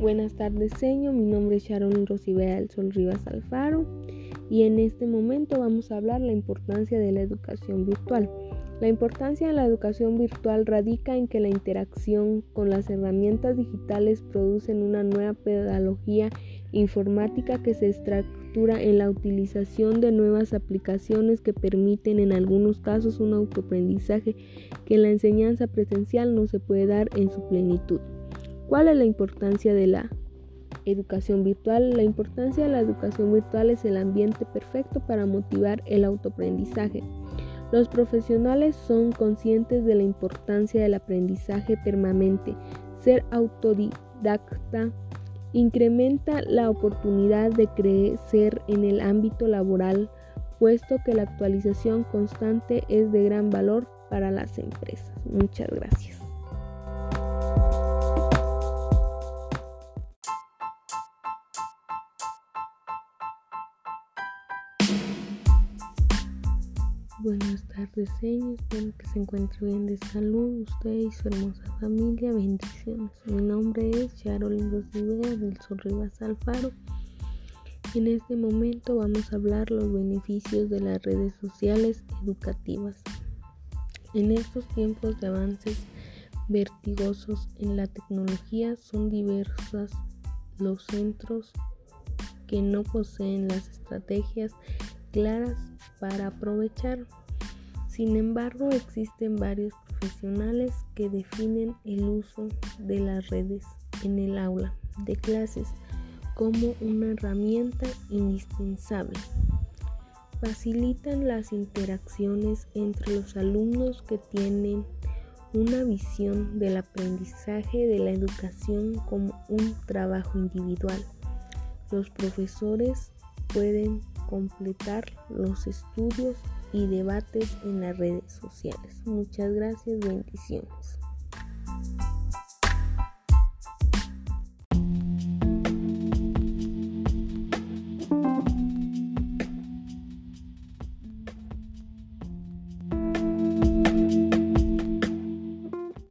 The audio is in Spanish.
Buenas tardes, señor. Mi nombre es Sharon Rosibea del Sol Rivas Alfaro y en este momento vamos a hablar la importancia de la educación virtual. La importancia de la educación virtual radica en que la interacción con las herramientas digitales producen una nueva pedagogía informática que se estructura en la utilización de nuevas aplicaciones que permiten en algunos casos un autoaprendizaje que en la enseñanza presencial no se puede dar en su plenitud. ¿Cuál es la importancia de la educación virtual? La importancia de la educación virtual es el ambiente perfecto para motivar el autoaprendizaje. Los profesionales son conscientes de la importancia del aprendizaje permanente. Ser autodidacta incrementa la oportunidad de crecer en el ámbito laboral, puesto que la actualización constante es de gran valor para las empresas. Muchas gracias. Buenas tardes, señores. Espero que se encuentre bien de salud. Usted y su hermosa familia. Bendiciones. Mi nombre es Charolyn Rosivera del Sol Rivas Alfaro. En este momento vamos a hablar los beneficios de las redes sociales educativas. En estos tiempos de avances vertigosos en la tecnología son diversas los centros que no poseen las estrategias claras para aprovechar. Sin embargo, existen varios profesionales que definen el uso de las redes en el aula de clases como una herramienta indispensable. Facilitan las interacciones entre los alumnos que tienen una visión del aprendizaje de la educación como un trabajo individual. Los profesores pueden completar los estudios y debates en las redes sociales. Muchas gracias, bendiciones.